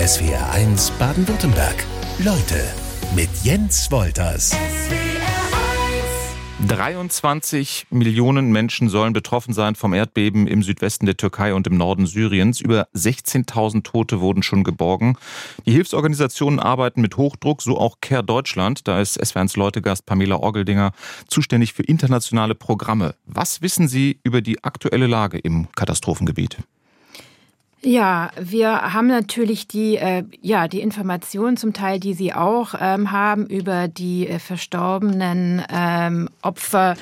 SWR1 Baden-Württemberg. Leute mit Jens Wolters. 23 Millionen Menschen sollen betroffen sein vom Erdbeben im Südwesten der Türkei und im Norden Syriens. Über 16.000 Tote wurden schon geborgen. Die Hilfsorganisationen arbeiten mit Hochdruck, so auch Care Deutschland. Da ist SWRs Leutegast Pamela Orgeldinger zuständig für internationale Programme. Was wissen Sie über die aktuelle Lage im Katastrophengebiet? Ja, wir haben natürlich die, äh, ja, die Informationen zum Teil, die Sie auch ähm, haben über die äh, verstorbenen ähm, Opfer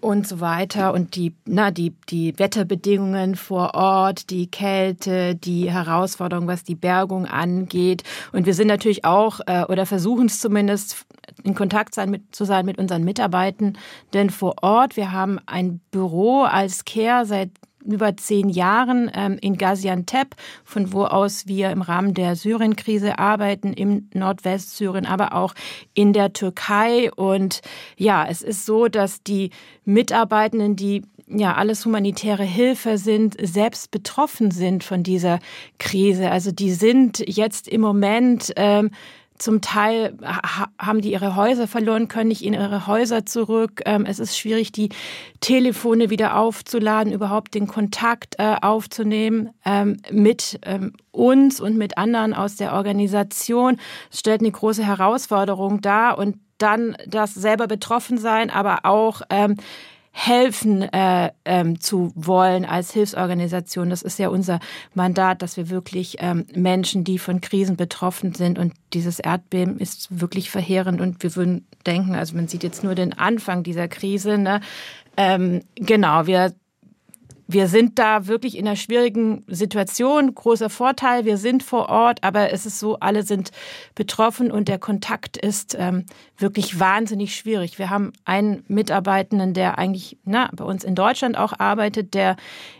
und so weiter und die, na, die, die Wetterbedingungen vor Ort, die Kälte, die Herausforderung, was die Bergung angeht. Und wir sind natürlich auch äh, oder versuchen es zumindest in Kontakt sein mit, zu sein mit unseren Mitarbeitenden vor Ort. Wir haben ein Büro als Care seit über zehn Jahren ähm, in Gaziantep, von wo aus wir im Rahmen der Syrien-Krise arbeiten, im Nordwestsyrien, aber auch in der Türkei. Und ja, es ist so, dass die Mitarbeitenden, die ja alles humanitäre Hilfe sind, selbst betroffen sind von dieser Krise. Also die sind jetzt im Moment ähm, zum Teil haben die ihre Häuser verloren, können nicht in ihre Häuser zurück. Ähm, es ist schwierig, die Telefone wieder aufzuladen, überhaupt den Kontakt äh, aufzunehmen ähm, mit ähm, uns und mit anderen aus der Organisation. Es stellt eine große Herausforderung dar und dann das selber betroffen sein, aber auch helfen äh, ähm, zu wollen als Hilfsorganisation. Das ist ja unser Mandat, dass wir wirklich ähm, Menschen, die von Krisen betroffen sind und dieses Erdbeben ist wirklich verheerend und wir würden denken, also man sieht jetzt nur den Anfang dieser Krise. Ne? Ähm, genau, wir wir sind da wirklich in einer schwierigen Situation. Großer Vorteil, wir sind vor Ort, aber es ist so, alle sind betroffen und der Kontakt ist ähm, wirklich wahnsinnig schwierig. Wir haben einen Mitarbeitenden, der eigentlich na, bei uns in Deutschland auch arbeitet, der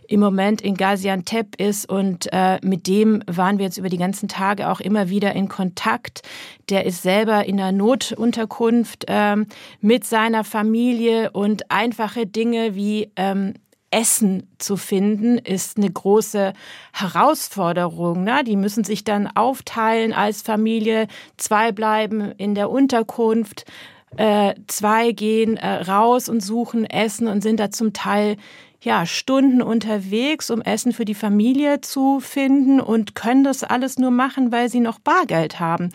im Moment in Gaziantep ist und äh, mit dem waren wir jetzt über die ganzen Tage auch immer wieder in Kontakt. Der ist selber in einer Notunterkunft ähm, mit seiner Familie und einfache Dinge wie ähm, Essen zu finden, ist eine große Herausforderung. Ne? Die müssen sich dann aufteilen als Familie. Zwei bleiben in der Unterkunft, äh, zwei gehen äh, raus und suchen Essen und sind da zum Teil ja, Stunden unterwegs, um Essen für die Familie zu finden und können das alles nur machen, weil sie noch Bargeld haben.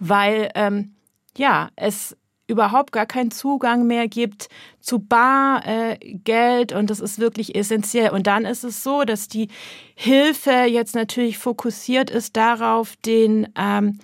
Weil, ähm, ja, es überhaupt gar keinen Zugang mehr gibt zu Bargeld äh, und das ist wirklich essentiell. Und dann ist es so, dass die Hilfe jetzt natürlich fokussiert ist darauf, den ähm,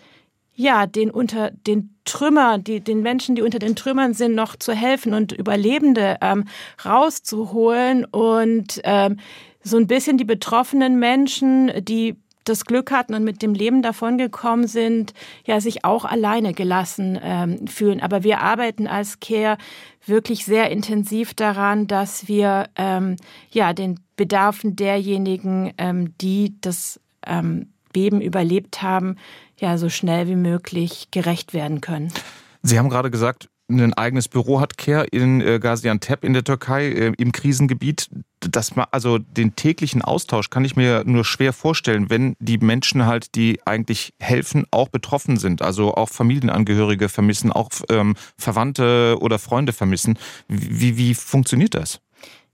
ja, den unter den Trümmer, die, den Menschen, die unter den Trümmern sind, noch zu helfen und Überlebende ähm, rauszuholen und ähm, so ein bisschen die betroffenen Menschen, die das Glück hatten und mit dem Leben davongekommen sind, ja, sich auch alleine gelassen ähm, fühlen. Aber wir arbeiten als Care wirklich sehr intensiv daran, dass wir ähm, ja den Bedarfen derjenigen, ähm, die das ähm, Beben überlebt haben, ja so schnell wie möglich gerecht werden können. Sie haben gerade gesagt, ein eigenes Büro hat Care in äh, Gaziantep in der Türkei äh, im Krisengebiet. Das also den täglichen Austausch kann ich mir nur schwer vorstellen, wenn die Menschen halt, die eigentlich helfen, auch betroffen sind. Also auch Familienangehörige vermissen, auch ähm, Verwandte oder Freunde vermissen. Wie, wie funktioniert das?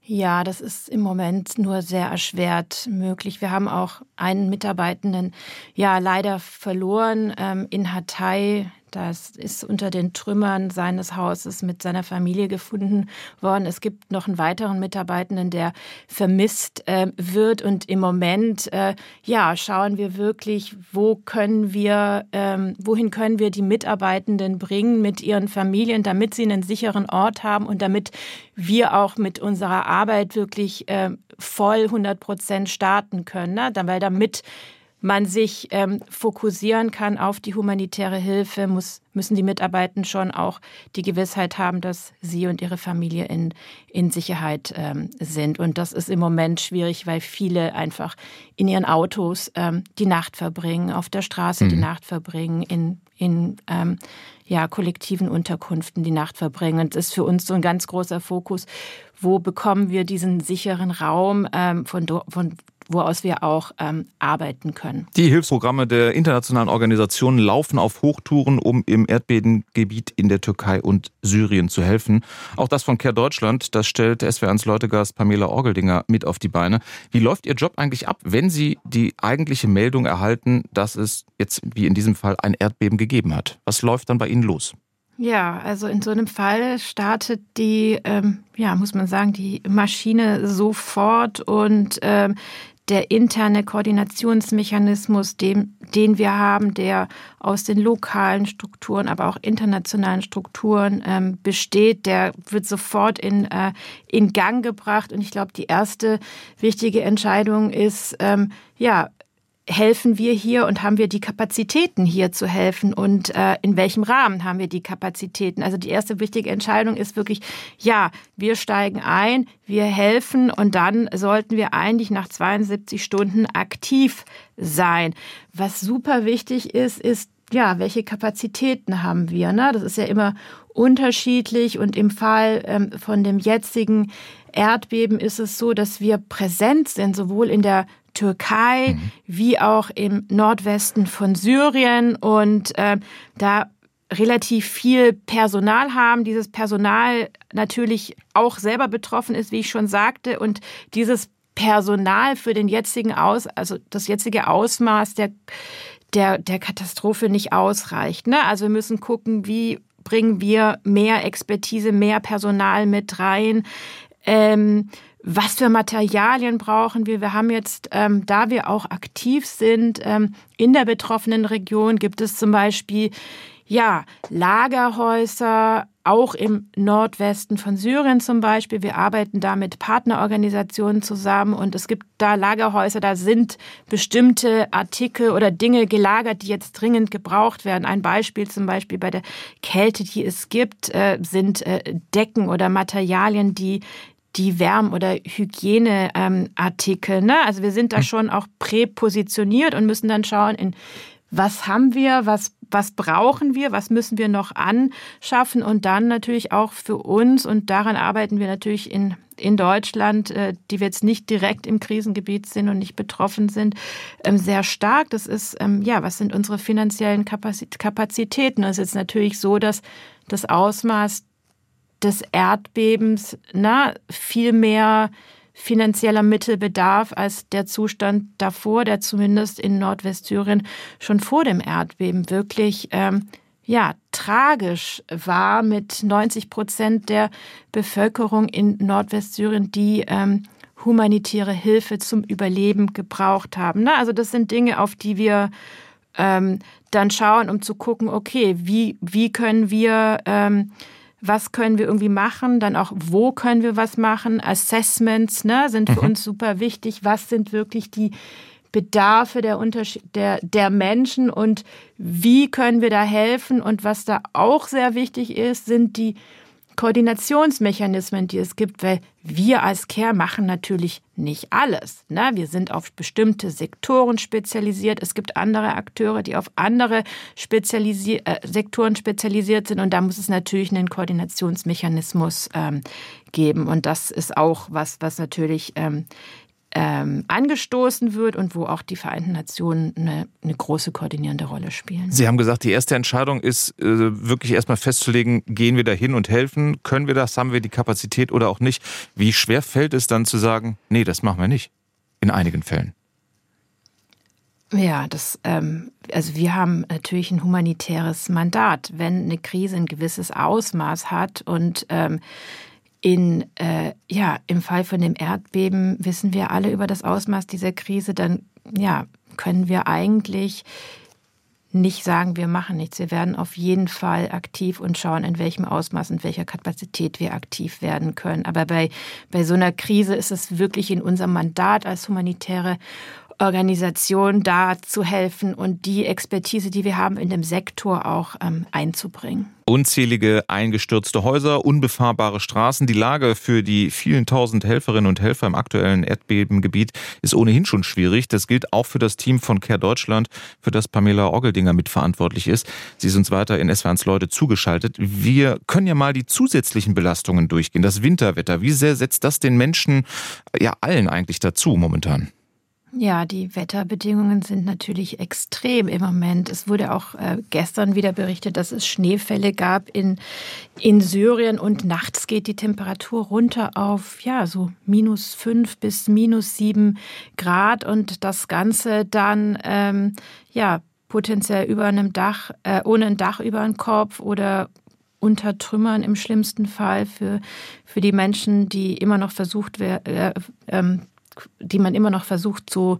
Ja, das ist im Moment nur sehr erschwert möglich. Wir haben auch einen Mitarbeitenden ja leider verloren ähm, in Hatay. Das ist unter den Trümmern seines Hauses mit seiner Familie gefunden worden. Es gibt noch einen weiteren Mitarbeitenden, der vermisst äh, wird. Und im Moment, äh, ja, schauen wir wirklich, wo können wir, ähm, wohin können wir die Mitarbeitenden bringen mit ihren Familien, damit sie einen sicheren Ort haben und damit wir auch mit unserer Arbeit wirklich äh, voll 100 Prozent starten können. Ne? Weil damit man sich ähm, fokussieren kann auf die humanitäre Hilfe, muss, müssen die Mitarbeitenden schon auch die Gewissheit haben, dass sie und ihre Familie in, in Sicherheit ähm, sind. Und das ist im Moment schwierig, weil viele einfach in ihren Autos ähm, die Nacht verbringen, auf der Straße mhm. die Nacht verbringen, in, in ähm, ja, kollektiven Unterkünften die Nacht verbringen. Und das ist für uns so ein ganz großer Fokus. Wo bekommen wir diesen sicheren Raum, ähm, von, von woraus wir auch ähm, arbeiten können. Die Hilfsprogramme der internationalen Organisationen laufen auf Hochtouren, um im Erdbebengebiet in der Türkei und Syrien zu helfen. Auch das von Care Deutschland, das stellt SWR1 Leutegast Pamela Orgeldinger mit auf die Beine. Wie läuft Ihr Job eigentlich ab, wenn Sie die eigentliche Meldung erhalten, dass es jetzt wie in diesem Fall ein Erdbeben gegeben hat? Was läuft dann bei Ihnen los? Ja, also in so einem Fall startet die, ähm, ja, muss man sagen, die Maschine sofort und ähm, der interne Koordinationsmechanismus, dem, den wir haben, der aus den lokalen Strukturen, aber auch internationalen Strukturen ähm, besteht, der wird sofort in, äh, in Gang gebracht. Und ich glaube, die erste wichtige Entscheidung ist, ähm, ja, helfen wir hier und haben wir die Kapazitäten hier zu helfen und äh, in welchem Rahmen haben wir die Kapazitäten? Also die erste wichtige Entscheidung ist wirklich, ja, wir steigen ein, wir helfen und dann sollten wir eigentlich nach 72 Stunden aktiv sein. Was super wichtig ist, ist, ja, welche Kapazitäten haben wir? Ne? Das ist ja immer unterschiedlich und im Fall ähm, von dem jetzigen Erdbeben ist es so, dass wir präsent sind, sowohl in der Türkei mhm. wie auch im Nordwesten von Syrien und äh, da relativ viel Personal haben, dieses Personal natürlich auch selber betroffen ist, wie ich schon sagte, und dieses Personal für den jetzigen Aus, also das jetzige Ausmaß der, der, der Katastrophe nicht ausreicht. Ne? Also wir müssen gucken, wie bringen wir mehr Expertise, mehr Personal mit rein. Ähm, was für Materialien brauchen wir? Wir haben jetzt, ähm, da wir auch aktiv sind ähm, in der betroffenen Region, gibt es zum Beispiel ja Lagerhäuser, auch im Nordwesten von Syrien zum Beispiel. Wir arbeiten da mit Partnerorganisationen zusammen und es gibt da Lagerhäuser, da sind bestimmte Artikel oder Dinge gelagert, die jetzt dringend gebraucht werden. Ein Beispiel zum Beispiel bei der Kälte, die es gibt, äh, sind äh, Decken oder Materialien, die die Wärm- oder Hygieneartikel. Ne? Also wir sind da hm. schon auch präpositioniert und müssen dann schauen, in was haben wir, was, was brauchen wir, was müssen wir noch anschaffen und dann natürlich auch für uns und daran arbeiten wir natürlich in, in Deutschland, äh, die wir jetzt nicht direkt im Krisengebiet sind und nicht betroffen sind, ähm, sehr stark. Das ist, ähm, ja, was sind unsere finanziellen Kapazitäten? Es ist natürlich so, dass das Ausmaß des Erdbebens na, viel mehr finanzieller Mittel bedarf als der Zustand davor, der zumindest in Nordwestsyrien schon vor dem Erdbeben wirklich ähm, ja, tragisch war mit 90 Prozent der Bevölkerung in Nordwestsyrien, die ähm, humanitäre Hilfe zum Überleben gebraucht haben. Ne? Also das sind Dinge, auf die wir ähm, dann schauen, um zu gucken, okay, wie, wie können wir ähm, was können wir irgendwie machen, dann auch, wo können wir was machen. Assessments ne, sind für mhm. uns super wichtig. Was sind wirklich die Bedarfe der, der, der Menschen und wie können wir da helfen? Und was da auch sehr wichtig ist, sind die Koordinationsmechanismen, die es gibt, weil wir als Care machen natürlich nicht alles. Ne? Wir sind auf bestimmte Sektoren spezialisiert. Es gibt andere Akteure, die auf andere spezialisi äh, Sektoren spezialisiert sind. Und da muss es natürlich einen Koordinationsmechanismus ähm, geben. Und das ist auch was, was natürlich ähm, ähm, angestoßen wird und wo auch die Vereinten Nationen eine, eine, große koordinierende Rolle spielen. Sie haben gesagt, die erste Entscheidung ist äh, wirklich erstmal festzulegen, gehen wir da hin und helfen, können wir das, haben wir die Kapazität oder auch nicht. Wie schwer fällt es dann zu sagen, nee, das machen wir nicht, in einigen Fällen? Ja, das, ähm, also wir haben natürlich ein humanitäres Mandat. Wenn eine Krise ein gewisses Ausmaß hat und ähm, in, äh, ja, im Fall von dem Erdbeben wissen wir alle über das Ausmaß dieser Krise, dann ja, können wir eigentlich nicht sagen, wir machen nichts. Wir werden auf jeden Fall aktiv und schauen, in welchem Ausmaß und welcher Kapazität wir aktiv werden können. Aber bei, bei so einer Krise ist es wirklich in unserem Mandat als humanitäre Organisation da zu helfen und die Expertise, die wir haben in dem Sektor auch ähm, einzubringen. Unzählige eingestürzte Häuser, unbefahrbare Straßen. Die Lage für die vielen tausend Helferinnen und Helfer im aktuellen Erdbebengebiet ist ohnehin schon schwierig. Das gilt auch für das Team von Care Deutschland, für das Pamela Orgeldinger mitverantwortlich ist. Sie sind uns weiter in SWRs Leute zugeschaltet. Wir können ja mal die zusätzlichen Belastungen durchgehen. Das Winterwetter, wie sehr setzt das den Menschen, ja allen eigentlich dazu momentan? Ja, die Wetterbedingungen sind natürlich extrem im Moment. Es wurde auch äh, gestern wieder berichtet, dass es Schneefälle gab in, in Syrien und nachts geht die Temperatur runter auf ja so minus fünf bis minus sieben Grad und das Ganze dann ähm, ja potenziell über einem Dach, äh, ohne ein Dach über den Kopf oder unter Trümmern im schlimmsten Fall für, für die Menschen, die immer noch versucht werden, äh, ähm, die man immer noch versucht zu,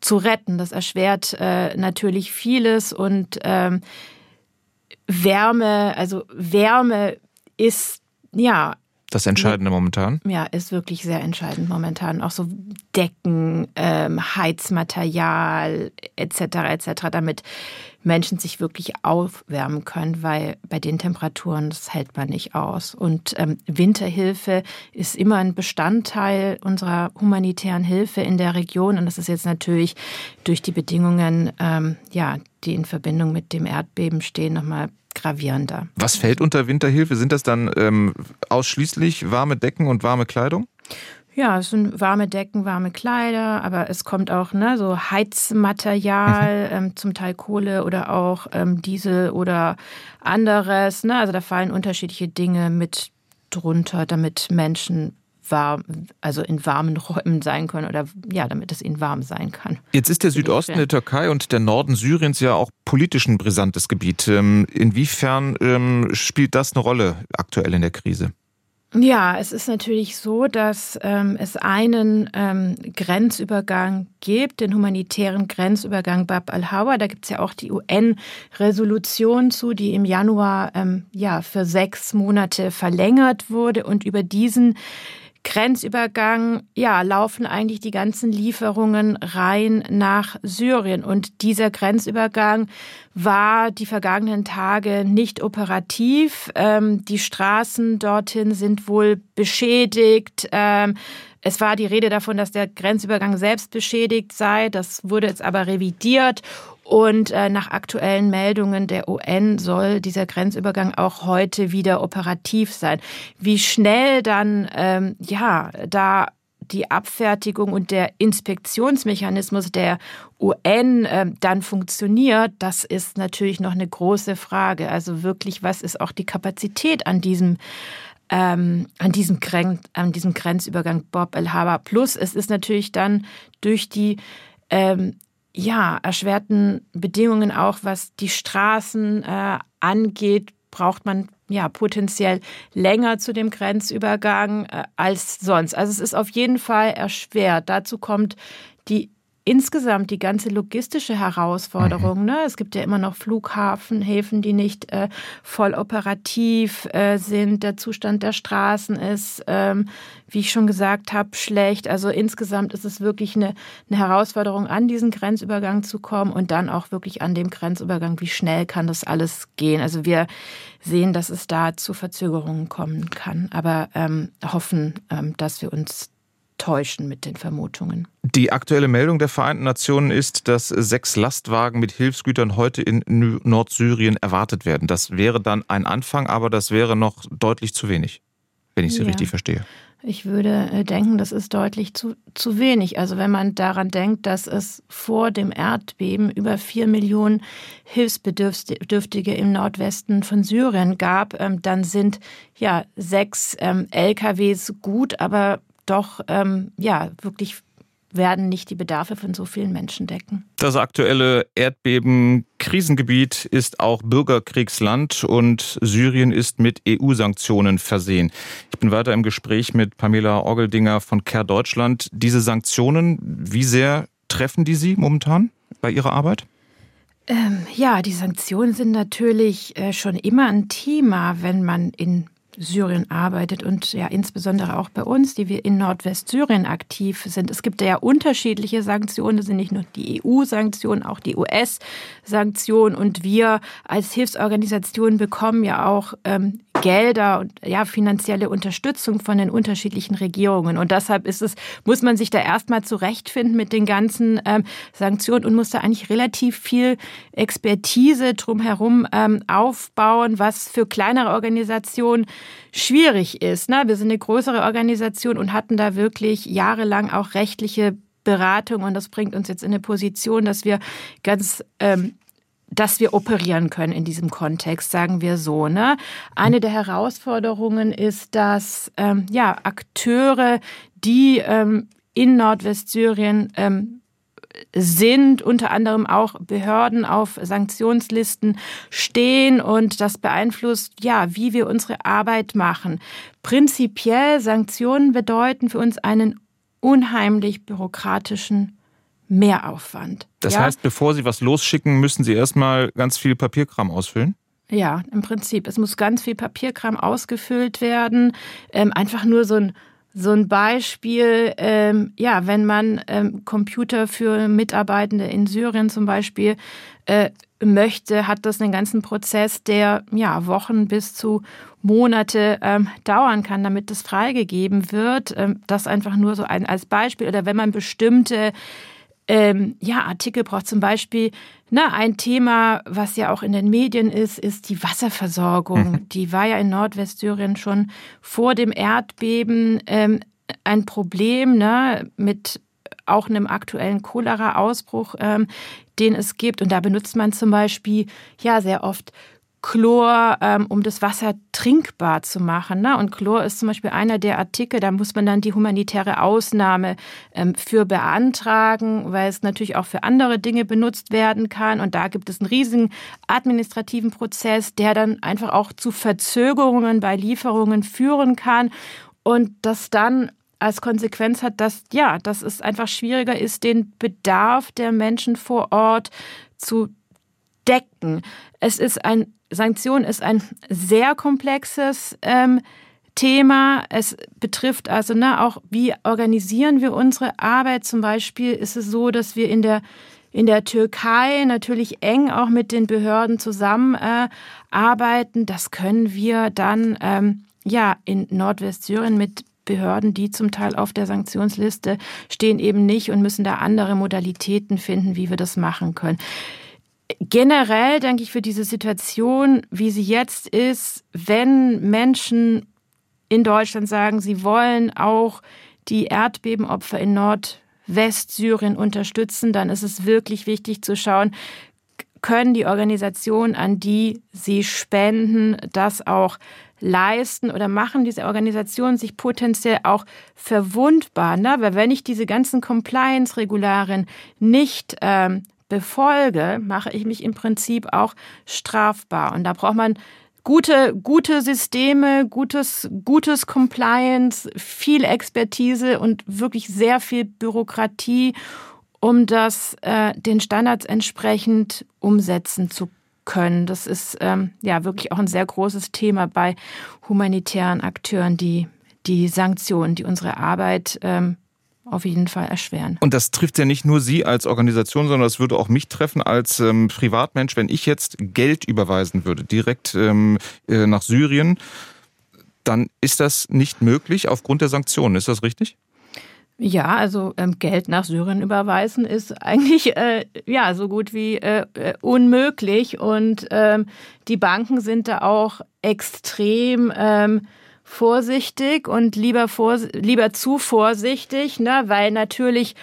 zu retten. Das erschwert äh, natürlich vieles und ähm, Wärme, also Wärme ist ja das Entscheidende momentan? Ja, ist wirklich sehr entscheidend momentan. Auch so Decken, ähm, Heizmaterial etc. etc., damit Menschen sich wirklich aufwärmen können, weil bei den Temperaturen das hält man nicht aus. Und ähm, Winterhilfe ist immer ein Bestandteil unserer humanitären Hilfe in der Region. Und das ist jetzt natürlich durch die Bedingungen, ähm, ja, die in Verbindung mit dem Erdbeben stehen, nochmal gravierender. Was fällt unter Winterhilfe? Sind das dann ähm, ausschließlich warme Decken und warme Kleidung? Ja, es sind warme Decken, warme Kleider, aber es kommt auch ne, so Heizmaterial, ähm, zum Teil Kohle oder auch ähm, Diesel oder anderes. Ne? Also da fallen unterschiedliche Dinge mit drunter, damit Menschen warm, also in warmen Räumen sein können oder ja, damit es ihnen warm sein kann. Jetzt ist der Südosten der Türkei und der Norden Syriens ja auch politisch ein brisantes Gebiet. Ähm, inwiefern ähm, spielt das eine Rolle aktuell in der Krise? Ja, es ist natürlich so, dass ähm, es einen ähm, Grenzübergang gibt, den humanitären Grenzübergang Bab al-Hawa. Da gibt es ja auch die UN-Resolution zu, die im Januar ähm, ja für sechs Monate verlängert wurde. Und über diesen Grenzübergang, ja, laufen eigentlich die ganzen Lieferungen rein nach Syrien. Und dieser Grenzübergang war die vergangenen Tage nicht operativ. Ähm, die Straßen dorthin sind wohl beschädigt. Ähm, es war die Rede davon, dass der Grenzübergang selbst beschädigt sei. Das wurde jetzt aber revidiert. Und äh, nach aktuellen Meldungen der UN soll dieser Grenzübergang auch heute wieder operativ sein. Wie schnell dann ähm, ja da die Abfertigung und der Inspektionsmechanismus der UN äh, dann funktioniert, das ist natürlich noch eine große Frage. Also wirklich, was ist auch die Kapazität an diesem ähm, an diesem, Gren an diesem Grenzübergang Bob El Haba. Plus es ist natürlich dann durch die ähm, ja, erschwerten Bedingungen auch, was die Straßen äh, angeht, braucht man ja potenziell länger zu dem Grenzübergang äh, als sonst. Also es ist auf jeden Fall erschwert. Dazu kommt die insgesamt die ganze logistische Herausforderung. Mhm. Ne? Es gibt ja immer noch Flughafenhäfen, die nicht äh, voll operativ äh, sind. Der Zustand der Straßen ist, ähm, wie ich schon gesagt habe, schlecht. Also insgesamt ist es wirklich eine, eine Herausforderung, an diesen Grenzübergang zu kommen und dann auch wirklich an dem Grenzübergang, wie schnell kann das alles gehen. Also wir sehen, dass es da zu Verzögerungen kommen kann, aber ähm, hoffen, ähm, dass wir uns täuschen mit den Vermutungen. Die aktuelle Meldung der Vereinten Nationen ist, dass sechs Lastwagen mit Hilfsgütern heute in Nordsyrien erwartet werden. Das wäre dann ein Anfang, aber das wäre noch deutlich zu wenig, wenn ich Sie ja. richtig verstehe. Ich würde äh, denken, das ist deutlich zu, zu wenig. Also wenn man daran denkt, dass es vor dem Erdbeben über vier Millionen Hilfsbedürftige im Nordwesten von Syrien gab, ähm, dann sind ja sechs ähm, LKWs gut, aber doch ähm, ja wirklich werden nicht die Bedarfe von so vielen Menschen decken. Das aktuelle Erdbeben-Krisengebiet ist auch Bürgerkriegsland und Syrien ist mit EU-Sanktionen versehen. Ich bin weiter im Gespräch mit Pamela Orgeldinger von Care Deutschland. Diese Sanktionen, wie sehr treffen die Sie momentan bei Ihrer Arbeit? Ähm, ja, die Sanktionen sind natürlich äh, schon immer ein Thema, wenn man in Syrien arbeitet und ja insbesondere auch bei uns, die wir in Nordwestsyrien aktiv sind. Es gibt ja unterschiedliche Sanktionen, das sind nicht nur die EU-Sanktionen, auch die US-Sanktionen und wir als Hilfsorganisation bekommen ja auch ähm, Gelder und ja, finanzielle Unterstützung von den unterschiedlichen Regierungen. Und deshalb ist es, muss man sich da erstmal zurechtfinden mit den ganzen ähm, Sanktionen und muss da eigentlich relativ viel Expertise drumherum ähm, aufbauen, was für kleinere Organisationen schwierig ist. Ne? Wir sind eine größere Organisation und hatten da wirklich jahrelang auch rechtliche Beratung und das bringt uns jetzt in eine Position, dass wir ganz ähm, dass wir operieren können in diesem Kontext, sagen wir so. Ne? Eine der Herausforderungen ist, dass ähm, ja, Akteure, die ähm, in Nordwestsyrien ähm, sind, unter anderem auch Behörden auf Sanktionslisten stehen und das beeinflusst, ja, wie wir unsere Arbeit machen. Prinzipiell Sanktionen bedeuten für uns einen unheimlich bürokratischen Mehraufwand. Das ja? heißt, bevor Sie was losschicken, müssen Sie erstmal ganz viel Papierkram ausfüllen? Ja, im Prinzip. Es muss ganz viel Papierkram ausgefüllt werden. Ähm, einfach nur so ein so ein Beispiel, ähm, ja, wenn man ähm, Computer für Mitarbeitende in Syrien zum Beispiel äh, möchte, hat das einen ganzen Prozess, der ja Wochen bis zu Monate ähm, dauern kann, damit das freigegeben wird. Ähm, das einfach nur so ein als Beispiel. Oder wenn man bestimmte ähm, ja, Artikel braucht zum Beispiel ne, ein Thema, was ja auch in den Medien ist, ist die Wasserversorgung. Mhm. Die war ja in Nordwestsyrien schon vor dem Erdbeben ähm, ein Problem ne, mit auch einem aktuellen Cholera-Ausbruch, ähm, den es gibt. Und da benutzt man zum Beispiel ja sehr oft Chlor, ähm, um das Wasser trinkbar zu machen. Ne? Und Chlor ist zum Beispiel einer der Artikel, da muss man dann die humanitäre Ausnahme ähm, für beantragen, weil es natürlich auch für andere Dinge benutzt werden kann. Und da gibt es einen riesigen administrativen Prozess, der dann einfach auch zu Verzögerungen bei Lieferungen führen kann. Und das dann als Konsequenz hat, dass ja, dass es einfach schwieriger ist, den Bedarf der Menschen vor Ort zu decken. Es ist ein Sanktion ist ein sehr komplexes ähm, Thema. Es betrifft also ne, auch, wie organisieren wir unsere Arbeit. Zum Beispiel ist es so, dass wir in der in der Türkei natürlich eng auch mit den Behörden zusammenarbeiten. Äh, das können wir dann ähm, ja in Nordwestsyrien mit Behörden, die zum Teil auf der Sanktionsliste stehen, eben nicht und müssen da andere Modalitäten finden, wie wir das machen können generell denke ich für diese Situation, wie sie jetzt ist, wenn Menschen in Deutschland sagen, sie wollen auch die Erdbebenopfer in Nordwestsyrien unterstützen, dann ist es wirklich wichtig zu schauen, können die Organisationen, an die sie spenden, das auch leisten oder machen diese Organisationen sich potenziell auch verwundbar? Ne? Weil wenn ich diese ganzen Compliance-Regularien nicht ähm, befolge, mache ich mich im Prinzip auch strafbar. Und da braucht man gute, gute Systeme, gutes, gutes Compliance, viel Expertise und wirklich sehr viel Bürokratie, um das äh, den Standards entsprechend umsetzen zu können. Das ist ähm, ja wirklich auch ein sehr großes Thema bei humanitären Akteuren, die die Sanktionen, die unsere Arbeit ähm, auf jeden Fall erschweren. Und das trifft ja nicht nur Sie als Organisation, sondern das würde auch mich treffen als ähm, Privatmensch, wenn ich jetzt Geld überweisen würde, direkt ähm, äh, nach Syrien, dann ist das nicht möglich aufgrund der Sanktionen. Ist das richtig? Ja, also ähm, Geld nach Syrien überweisen ist eigentlich äh, ja so gut wie äh, äh unmöglich und ähm, die Banken sind da auch extrem ähm, vorsichtig und lieber, vor, lieber zu vorsichtig, ne, weil natürlich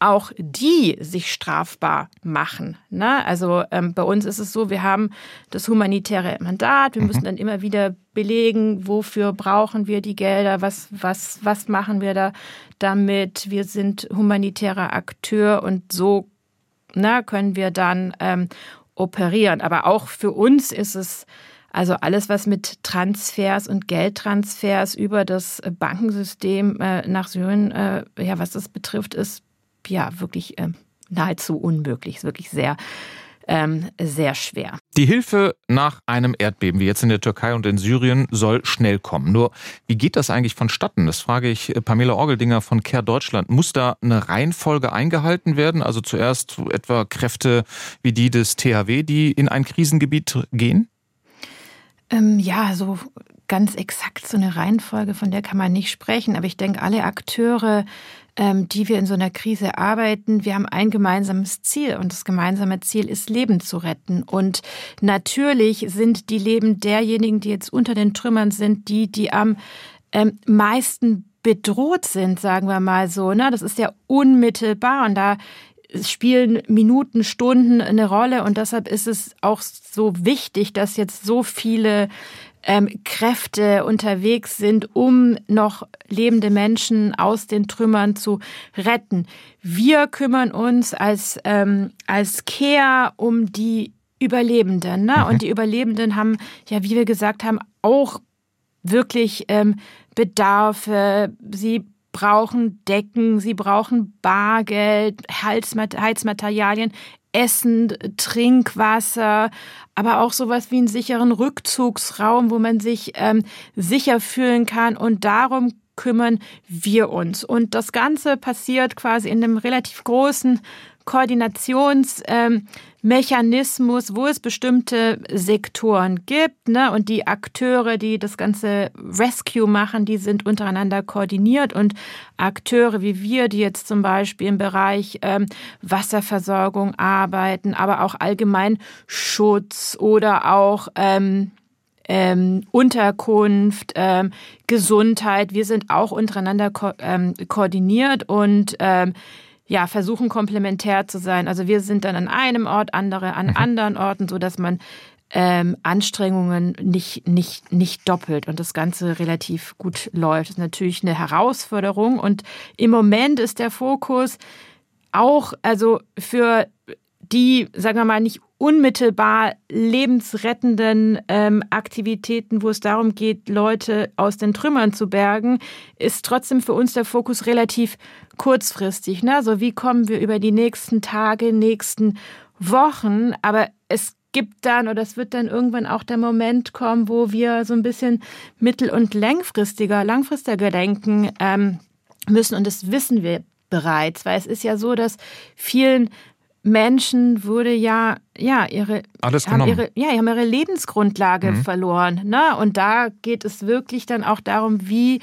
auch die sich strafbar machen. Ne? Also ähm, bei uns ist es so, wir haben das humanitäre Mandat, wir mhm. müssen dann immer wieder belegen, wofür brauchen wir die Gelder, was, was, was machen wir da damit. Wir sind humanitärer Akteur und so ne, können wir dann ähm, operieren. Aber auch für uns ist es also alles, was mit Transfers und Geldtransfers über das Bankensystem äh, nach Syrien, äh, ja, was das betrifft, ist ja wirklich äh, nahezu unmöglich. Ist wirklich sehr ähm, sehr schwer. Die Hilfe nach einem Erdbeben, wie jetzt in der Türkei und in Syrien, soll schnell kommen. Nur, wie geht das eigentlich vonstatten? Das frage ich Pamela Orgeldinger von Care Deutschland. Muss da eine Reihenfolge eingehalten werden? Also zuerst etwa Kräfte wie die des THW, die in ein Krisengebiet gehen? Ähm, ja, so ganz exakt so eine Reihenfolge, von der kann man nicht sprechen. Aber ich denke, alle Akteure, ähm, die wir in so einer Krise arbeiten, wir haben ein gemeinsames Ziel. Und das gemeinsame Ziel ist, Leben zu retten. Und natürlich sind die Leben derjenigen, die jetzt unter den Trümmern sind, die, die am ähm, meisten bedroht sind, sagen wir mal so. Ne? Das ist ja unmittelbar und da spielen Minuten, Stunden eine Rolle und deshalb ist es auch so wichtig, dass jetzt so viele ähm, Kräfte unterwegs sind, um noch lebende Menschen aus den Trümmern zu retten. Wir kümmern uns als, ähm, als Care um die Überlebenden. Ne? Mhm. Und die Überlebenden haben, ja, wie wir gesagt haben, auch wirklich ähm, Bedarfe. Sie brauchen Decken, sie brauchen Bargeld, Heizmaterialien, Essen, Trinkwasser, aber auch sowas wie einen sicheren Rückzugsraum, wo man sich ähm, sicher fühlen kann. Und darum kümmern wir uns. Und das Ganze passiert quasi in einem relativ großen Koordinationsmechanismus, ähm, wo es bestimmte Sektoren gibt. Ne? Und die Akteure, die das ganze Rescue machen, die sind untereinander koordiniert. Und Akteure wie wir, die jetzt zum Beispiel im Bereich ähm, Wasserversorgung arbeiten, aber auch allgemein Schutz oder auch ähm, ähm, Unterkunft, ähm, Gesundheit. Wir sind auch untereinander ko ähm, koordiniert und ähm, ja, versuchen komplementär zu sein. Also wir sind dann an einem Ort, andere an mhm. anderen Orten, so dass man ähm, Anstrengungen nicht, nicht, nicht doppelt und das Ganze relativ gut läuft. Das ist natürlich eine Herausforderung und im Moment ist der Fokus auch, also für die, sagen wir mal, nicht unmittelbar lebensrettenden ähm, Aktivitäten, wo es darum geht, Leute aus den Trümmern zu bergen, ist trotzdem für uns der Fokus relativ kurzfristig. Ne? Also wie kommen wir über die nächsten Tage, nächsten Wochen? Aber es gibt dann oder es wird dann irgendwann auch der Moment kommen, wo wir so ein bisschen mittel- und langfristiger, langfristiger denken ähm, müssen. Und das wissen wir bereits, weil es ist ja so, dass vielen Menschen wurde ja, ja, ihre, Alles haben ihre, ja, haben ihre Lebensgrundlage mhm. verloren. Ne? Und da geht es wirklich dann auch darum, wie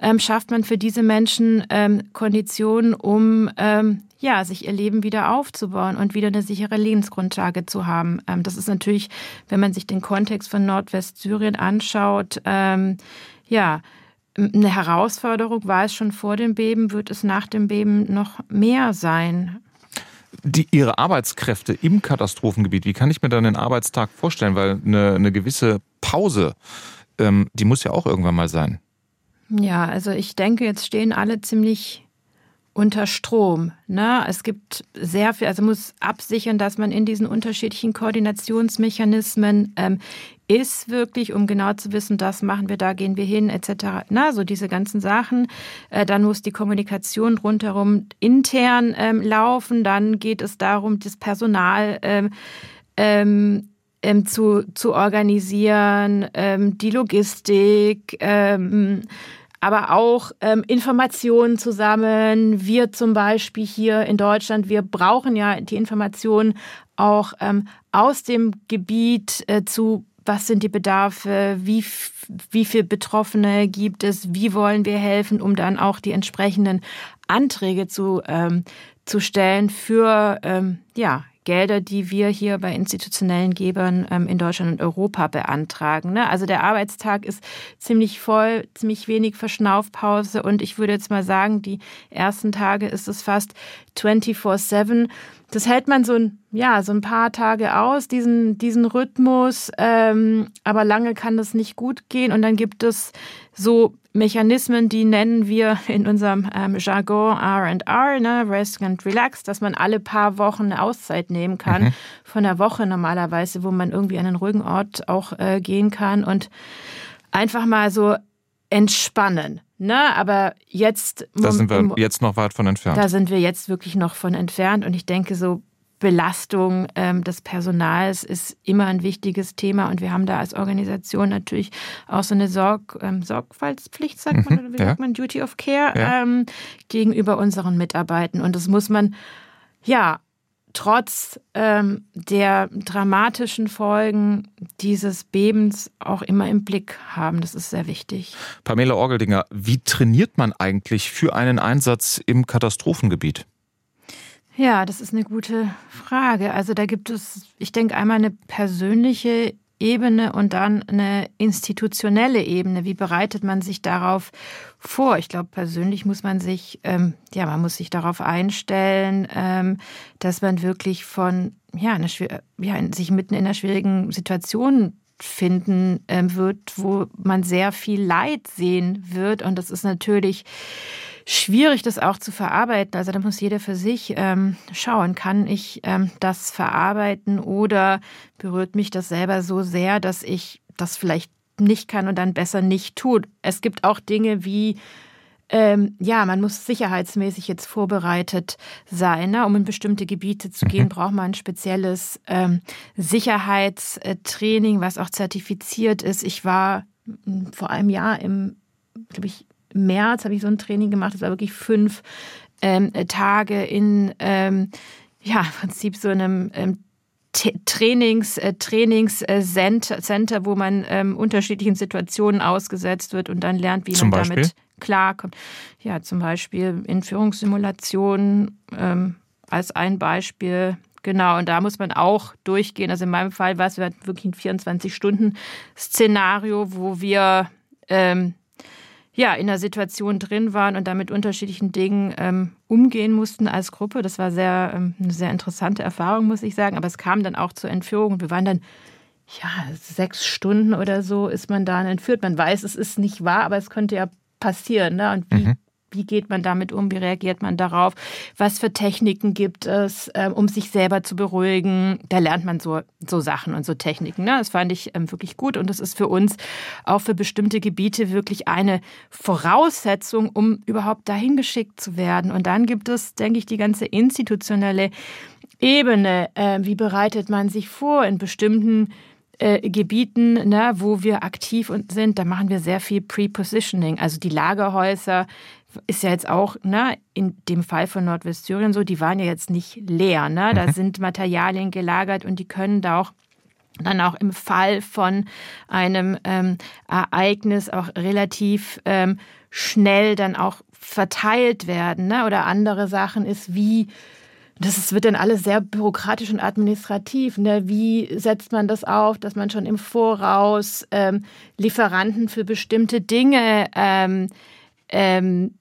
ähm, schafft man für diese Menschen ähm, Konditionen, um ähm, ja, sich ihr Leben wieder aufzubauen und wieder eine sichere Lebensgrundlage zu haben. Ähm, das ist natürlich, wenn man sich den Kontext von Nordwestsyrien anschaut, ähm, ja, eine Herausforderung war es schon vor dem Beben, wird es nach dem Beben noch mehr sein die, Ihre Arbeitskräfte im Katastrophengebiet, wie kann ich mir dann den Arbeitstag vorstellen? Weil eine, eine gewisse Pause, ähm, die muss ja auch irgendwann mal sein. Ja, also ich denke, jetzt stehen alle ziemlich unter Strom. Ne? Es gibt sehr viel, also muss absichern, dass man in diesen unterschiedlichen Koordinationsmechanismen ähm, ist, wirklich, um genau zu wissen, das machen wir, da gehen wir hin, etc. Na, so diese ganzen Sachen. Äh, dann muss die Kommunikation rundherum intern ähm, laufen. Dann geht es darum, das Personal ähm, ähm, ähm zu, zu organisieren, ähm, die Logistik, ähm, aber auch ähm, Informationen zu sammeln. Wir zum Beispiel hier in Deutschland, wir brauchen ja die Informationen auch ähm, aus dem Gebiet äh, zu was sind die Bedarfe, wie, wie viele Betroffene gibt es, wie wollen wir helfen, um dann auch die entsprechenden Anträge zu, ähm, zu stellen für ähm, ja, Gelder, die wir hier bei institutionellen Gebern ähm, in Deutschland und Europa beantragen. Ne? Also der Arbeitstag ist ziemlich voll, ziemlich wenig Verschnaufpause und ich würde jetzt mal sagen, die ersten Tage ist es fast 24-7. Das hält man so ein, ja, so ein paar Tage aus, diesen, diesen Rhythmus, ähm, aber lange kann das nicht gut gehen und dann gibt es so Mechanismen, die nennen wir in unserem ähm, Jargon R&R, ne, Rest and Relax, dass man alle paar Wochen eine Auszeit nehmen kann mhm. von der Woche normalerweise, wo man irgendwie an einen ruhigen Ort auch äh, gehen kann und einfach mal so entspannen. Ne? Aber jetzt. Da sind wir jetzt noch weit von entfernt. Da sind wir jetzt wirklich noch von entfernt und ich denke so, Belastung ähm, des Personals ist immer ein wichtiges Thema und wir haben da als Organisation natürlich auch so eine Sorg, ähm, Sorgfaltspflicht, sagt man, mhm, oder wie ja. sagt man, Duty of Care ja. ähm, gegenüber unseren Mitarbeitern. Und das muss man ja trotz ähm, der dramatischen Folgen dieses Bebens auch immer im Blick haben. Das ist sehr wichtig. Pamela Orgeldinger, wie trainiert man eigentlich für einen Einsatz im Katastrophengebiet? Ja, das ist eine gute Frage. Also da gibt es, ich denke, einmal eine persönliche Ebene und dann eine institutionelle Ebene. Wie bereitet man sich darauf vor? Ich glaube, persönlich muss man sich, ähm, ja, man muss sich darauf einstellen, ähm, dass man wirklich von, ja, eine, ja, sich mitten in einer schwierigen Situation finden ähm, wird, wo man sehr viel Leid sehen wird. Und das ist natürlich schwierig, das auch zu verarbeiten. Also da muss jeder für sich ähm, schauen, kann ich ähm, das verarbeiten oder berührt mich das selber so sehr, dass ich das vielleicht nicht kann und dann besser nicht tut. Es gibt auch Dinge wie ähm, ja, man muss sicherheitsmäßig jetzt vorbereitet sein. Ne? Um in bestimmte Gebiete zu gehen, braucht man ein spezielles ähm, Sicherheitstraining, was auch zertifiziert ist. Ich war vor einem Jahr im, glaube ich, März habe ich so ein Training gemacht. Das war wirklich fünf ähm, Tage in, ähm, ja, im Prinzip so einem ähm, Trainings, äh, Trainingscenter, wo man ähm, unterschiedlichen Situationen ausgesetzt wird und dann lernt, wie zum man Beispiel? damit klarkommt. Ja, zum Beispiel in Führungssimulationen ähm, als ein Beispiel. Genau, und da muss man auch durchgehen. Also in meinem Fall war es wirklich ein 24-Stunden-Szenario, wo wir ähm, ja, in der Situation drin waren und damit unterschiedlichen Dingen ähm, umgehen mussten als Gruppe. Das war sehr, ähm, eine sehr interessante Erfahrung, muss ich sagen. Aber es kam dann auch zur Entführung wir waren dann, ja, sechs Stunden oder so ist man dann entführt. Man weiß, es ist nicht wahr, aber es könnte ja passieren. Ne? Und wie, mhm. Wie geht man damit um? Wie reagiert man darauf? Was für Techniken gibt es, ähm, um sich selber zu beruhigen? Da lernt man so, so Sachen und so Techniken. Ne? Das fand ich ähm, wirklich gut und das ist für uns auch für bestimmte Gebiete wirklich eine Voraussetzung, um überhaupt dahin geschickt zu werden. Und dann gibt es, denke ich, die ganze institutionelle Ebene. Ähm, wie bereitet man sich vor in bestimmten äh, Gebieten, ne, wo wir aktiv sind, da machen wir sehr viel Pre-Positioning. Also die Lagerhäuser ist ja jetzt auch ne, in dem Fall von Nordwestsyrien so, die waren ja jetzt nicht leer. Ne? Da mhm. sind Materialien gelagert und die können da auch dann auch im Fall von einem ähm, Ereignis auch relativ ähm, schnell dann auch verteilt werden. Ne? Oder andere Sachen ist, wie das wird dann alles sehr bürokratisch und administrativ. Ne? Wie setzt man das auf, dass man schon im Voraus ähm, Lieferanten für bestimmte Dinge ähm, ähm,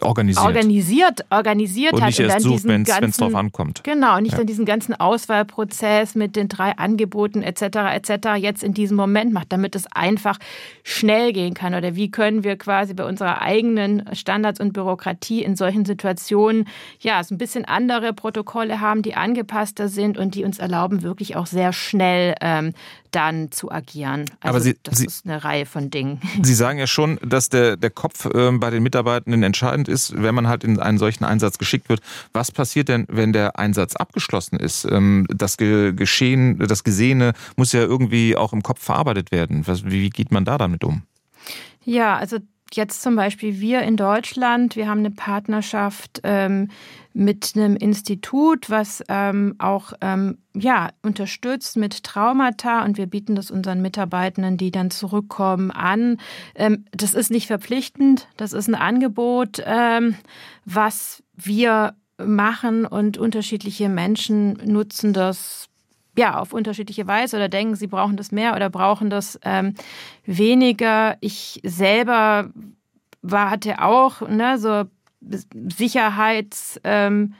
organisiert, organisiert, organisiert und hat. Und dann sucht, wenn es drauf ankommt. Genau, nicht ja. dann diesen ganzen Auswahlprozess mit den drei Angeboten etc. etc. jetzt in diesem Moment macht, damit es einfach schnell gehen kann. Oder wie können wir quasi bei unserer eigenen Standards und Bürokratie in solchen Situationen ja so ein bisschen andere Protokolle haben, die angepasster sind und die uns erlauben, wirklich auch sehr schnell ähm, dann zu agieren. Also Aber Sie, das Sie, ist eine Reihe von Dingen. Sie sagen ja schon, dass der, der Kopf äh, bei den Mitarbeitenden entscheidend ist, wenn man halt in einen solchen Einsatz geschickt wird. Was passiert denn, wenn der Einsatz abgeschlossen ist? Ähm, das Ge Geschehen, das Gesehene muss ja irgendwie auch im Kopf verarbeitet werden. Wie geht man da damit um? Ja, also jetzt zum Beispiel wir in Deutschland, wir haben eine Partnerschaft ähm, mit einem Institut, was ähm, auch ähm, ja, unterstützt mit Traumata und wir bieten das unseren Mitarbeitenden, die dann zurückkommen, an. Ähm, das ist nicht verpflichtend, das ist ein Angebot, ähm, was wir machen und unterschiedliche Menschen nutzen das ja, auf unterschiedliche Weise oder denken, sie brauchen das mehr oder brauchen das ähm, weniger. Ich selber war, hatte auch ne, so Sicherheitsinzidenz ähm,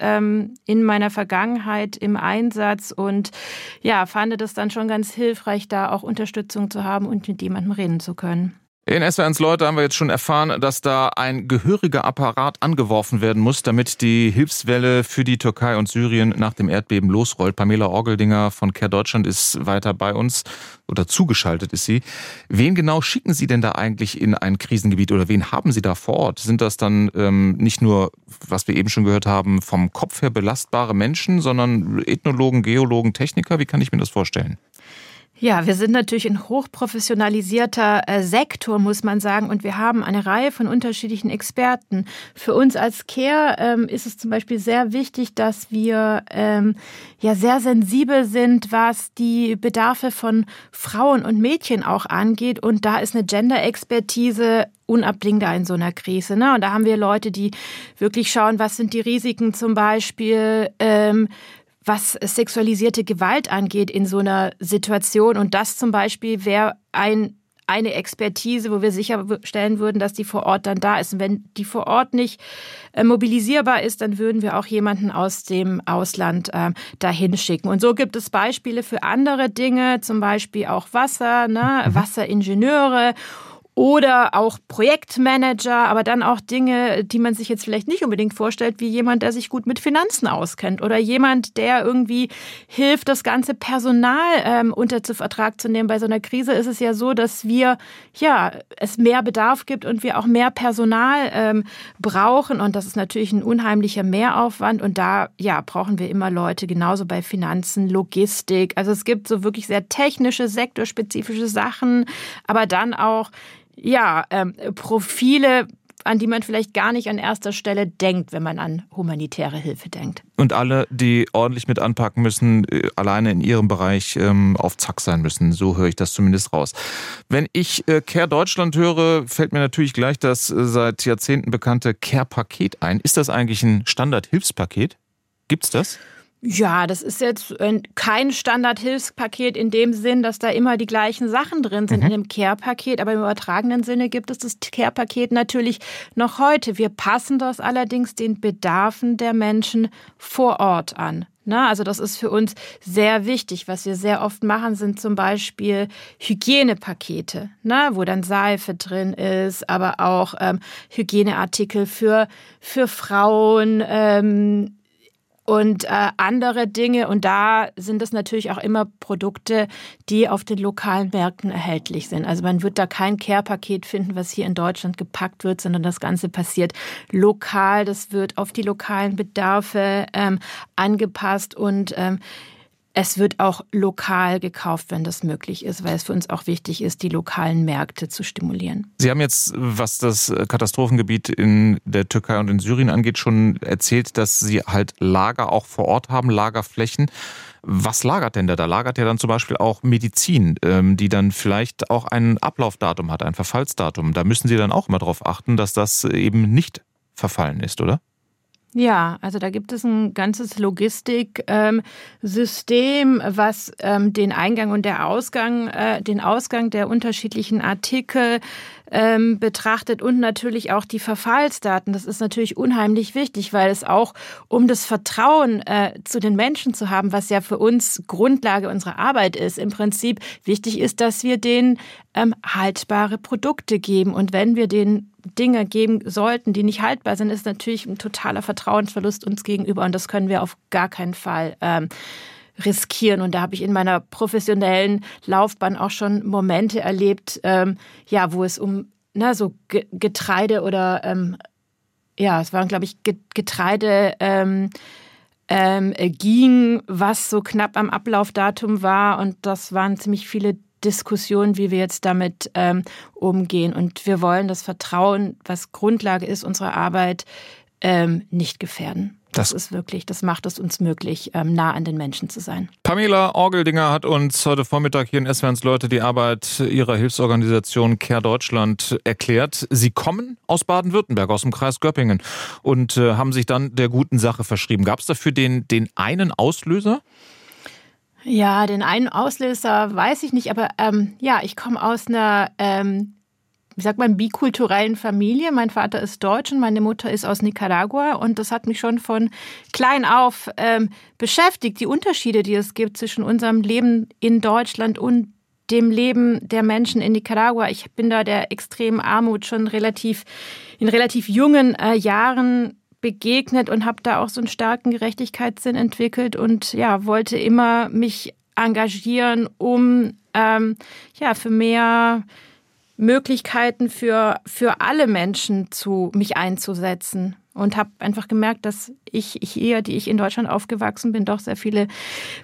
ähm, in meiner Vergangenheit im Einsatz und ja, fand es dann schon ganz hilfreich, da auch Unterstützung zu haben und mit jemandem reden zu können. In SWRs Leute haben wir jetzt schon erfahren, dass da ein gehöriger Apparat angeworfen werden muss, damit die Hilfswelle für die Türkei und Syrien nach dem Erdbeben losrollt. Pamela Orgeldinger von Care Deutschland ist weiter bei uns oder zugeschaltet ist sie. Wen genau schicken Sie denn da eigentlich in ein Krisengebiet oder wen haben Sie da vor Ort? Sind das dann ähm, nicht nur, was wir eben schon gehört haben, vom Kopf her belastbare Menschen, sondern Ethnologen, Geologen, Techniker? Wie kann ich mir das vorstellen? Ja, wir sind natürlich ein hochprofessionalisierter äh, Sektor, muss man sagen, und wir haben eine Reihe von unterschiedlichen Experten. Für uns als Care ähm, ist es zum Beispiel sehr wichtig, dass wir ähm, ja sehr sensibel sind, was die Bedarfe von Frauen und Mädchen auch angeht. Und da ist eine Gender-Expertise unabdingbar in so einer Krise. Ne? Und da haben wir Leute, die wirklich schauen, was sind die Risiken zum Beispiel. Ähm, was sexualisierte Gewalt angeht in so einer Situation. Und das zum Beispiel wäre ein eine Expertise, wo wir sicherstellen würden, dass die vor Ort dann da ist. Und wenn die vor Ort nicht äh, mobilisierbar ist, dann würden wir auch jemanden aus dem Ausland äh, dahin schicken. Und so gibt es Beispiele für andere Dinge, zum Beispiel auch Wasser, ne? Mhm. Wasseringenieure oder auch Projektmanager, aber dann auch Dinge, die man sich jetzt vielleicht nicht unbedingt vorstellt, wie jemand, der sich gut mit Finanzen auskennt oder jemand, der irgendwie hilft, das ganze Personal ähm, unter zu Vertrag zu nehmen. Bei so einer Krise ist es ja so, dass wir ja es mehr Bedarf gibt und wir auch mehr Personal ähm, brauchen und das ist natürlich ein unheimlicher Mehraufwand und da ja brauchen wir immer Leute, genauso bei Finanzen, Logistik. Also es gibt so wirklich sehr technische, sektorspezifische Sachen, aber dann auch ja, ähm, Profile, an die man vielleicht gar nicht an erster Stelle denkt, wenn man an humanitäre Hilfe denkt. Und alle, die ordentlich mit anpacken müssen, äh, alleine in ihrem Bereich ähm, auf Zack sein müssen. So höre ich das zumindest raus. Wenn ich äh, Care Deutschland höre, fällt mir natürlich gleich das äh, seit Jahrzehnten bekannte Care-Paket ein. Ist das eigentlich ein Standard-Hilfspaket? Gibt's das? Ja, das ist jetzt kein Standardhilfspaket in dem Sinn, dass da immer die gleichen Sachen drin sind mhm. in dem Care-Paket, aber im übertragenen Sinne gibt es das Care-Paket natürlich noch heute. Wir passen das allerdings den Bedarfen der Menschen vor Ort an. Na, also das ist für uns sehr wichtig. Was wir sehr oft machen, sind zum Beispiel Hygienepakete, na, wo dann Seife drin ist, aber auch ähm, Hygieneartikel für, für Frauen, ähm, und äh, andere Dinge. Und da sind es natürlich auch immer Produkte, die auf den lokalen Märkten erhältlich sind. Also man wird da kein Care-Paket finden, was hier in Deutschland gepackt wird, sondern das Ganze passiert lokal. Das wird auf die lokalen Bedarfe ähm, angepasst und ähm, es wird auch lokal gekauft, wenn das möglich ist, weil es für uns auch wichtig ist, die lokalen Märkte zu stimulieren. Sie haben jetzt, was das Katastrophengebiet in der Türkei und in Syrien angeht, schon erzählt, dass Sie halt Lager auch vor Ort haben, Lagerflächen. Was lagert denn da? Da lagert ja dann zum Beispiel auch Medizin, ähm, die dann vielleicht auch ein Ablaufdatum hat, ein Verfallsdatum. Da müssen Sie dann auch immer darauf achten, dass das eben nicht verfallen ist, oder? Ja, also da gibt es ein ganzes Logistiksystem, ähm, was ähm, den Eingang und der Ausgang, äh, den Ausgang der unterschiedlichen Artikel ähm, betrachtet und natürlich auch die Verfallsdaten. Das ist natürlich unheimlich wichtig, weil es auch um das Vertrauen äh, zu den Menschen zu haben, was ja für uns Grundlage unserer Arbeit ist, im Prinzip wichtig ist, dass wir denen haltbare Produkte geben. Und wenn wir denen Dinge geben sollten, die nicht haltbar sind, ist natürlich ein totaler Vertrauensverlust uns gegenüber. Und das können wir auf gar keinen Fall ähm, riskieren. Und da habe ich in meiner professionellen Laufbahn auch schon Momente erlebt, ähm, ja, wo es um na, so Getreide oder ähm, ja, es waren, glaube ich, Getreide ähm, ähm, ging, was so knapp am Ablaufdatum war. Und das waren ziemlich viele Diskussionen, wie wir jetzt damit ähm, umgehen. Und wir wollen das Vertrauen, was Grundlage ist unserer Arbeit, ähm, nicht gefährden. Das, das, ist wirklich, das macht es uns möglich, ähm, nah an den Menschen zu sein. Pamela Orgeldinger hat uns heute Vormittag hier in SWRs Leute die Arbeit ihrer Hilfsorganisation Care Deutschland erklärt. Sie kommen aus Baden-Württemberg, aus dem Kreis Göppingen und äh, haben sich dann der guten Sache verschrieben. Gab es dafür den, den einen Auslöser? Ja, den einen Auslöser weiß ich nicht, aber ähm, ja, ich komme aus einer ähm, wie sagt man, bikulturellen Familie. Mein Vater ist deutsch und meine Mutter ist aus Nicaragua. Und das hat mich schon von klein auf ähm, beschäftigt, die Unterschiede, die es gibt zwischen unserem Leben in Deutschland und dem Leben der Menschen in Nicaragua. Ich bin da der extremen Armut schon relativ in relativ jungen äh, Jahren begegnet und habe da auch so einen starken Gerechtigkeitssinn entwickelt und ja wollte immer mich engagieren, um ähm, ja für mehr Möglichkeiten für, für alle Menschen zu mich einzusetzen. Und habe einfach gemerkt, dass ich, ich eher, die ich in Deutschland aufgewachsen bin, doch sehr viele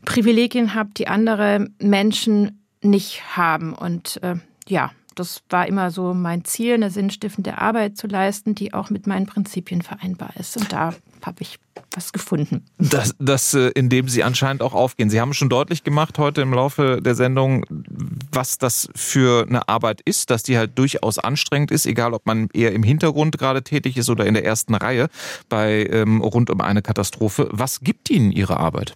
Privilegien habe, die andere Menschen nicht haben. Und äh, ja, das war immer so mein Ziel, eine sinnstiftende Arbeit zu leisten, die auch mit meinen Prinzipien vereinbar ist. Und da habe ich was gefunden. Das, das, äh, in dem Sie anscheinend auch aufgehen. Sie haben schon deutlich gemacht heute im Laufe der Sendung, was das für eine Arbeit ist, dass die halt durchaus anstrengend ist, egal ob man eher im Hintergrund gerade tätig ist oder in der ersten Reihe bei ähm, rund um eine Katastrophe. Was gibt Ihnen Ihre Arbeit?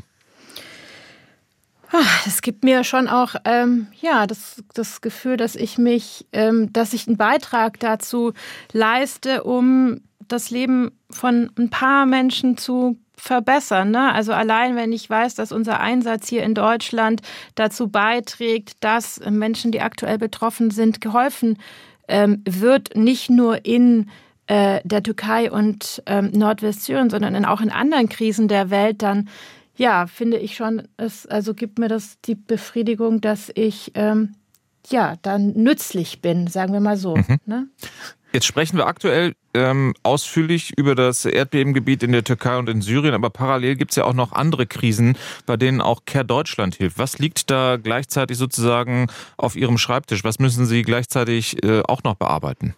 Es gibt mir schon auch ähm, ja das, das Gefühl, dass ich mich, ähm, dass ich einen Beitrag dazu leiste, um das Leben von ein paar Menschen zu verbessern. Ne? Also allein, wenn ich weiß, dass unser Einsatz hier in Deutschland dazu beiträgt, dass Menschen, die aktuell betroffen sind, geholfen ähm, wird, nicht nur in äh, der Türkei und ähm, Nordwestsyrien, sondern auch in anderen Krisen der Welt, dann ja, finde ich schon, es also gibt mir das die Befriedigung, dass ich ähm, ja dann nützlich bin, sagen wir mal so. Mhm. Ne? Jetzt sprechen wir aktuell ähm, ausführlich über das Erdbebengebiet in der Türkei und in Syrien, aber parallel gibt es ja auch noch andere Krisen, bei denen auch Care Deutschland hilft. Was liegt da gleichzeitig sozusagen auf Ihrem Schreibtisch? Was müssen Sie gleichzeitig äh, auch noch bearbeiten?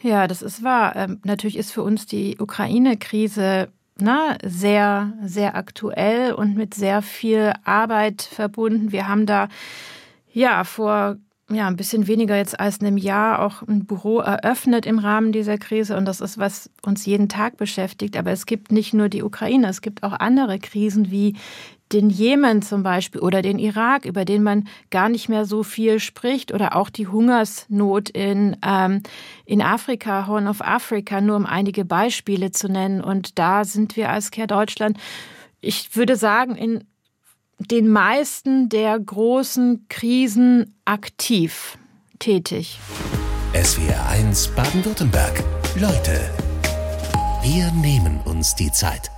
Ja, das ist wahr. Ähm, natürlich ist für uns die Ukraine-Krise na, sehr, sehr aktuell und mit sehr viel Arbeit verbunden. Wir haben da ja vor ja, ein bisschen weniger jetzt als einem Jahr auch ein Büro eröffnet im Rahmen dieser Krise. Und das ist, was uns jeden Tag beschäftigt. Aber es gibt nicht nur die Ukraine, es gibt auch andere Krisen wie den Jemen zum Beispiel oder den Irak, über den man gar nicht mehr so viel spricht, oder auch die Hungersnot in, ähm, in Afrika, Horn of Africa, nur um einige Beispiele zu nennen. Und da sind wir als Care Deutschland, ich würde sagen, in den meisten der großen Krisen aktiv tätig. SWR 1 Baden-Württemberg. Leute, wir nehmen uns die Zeit.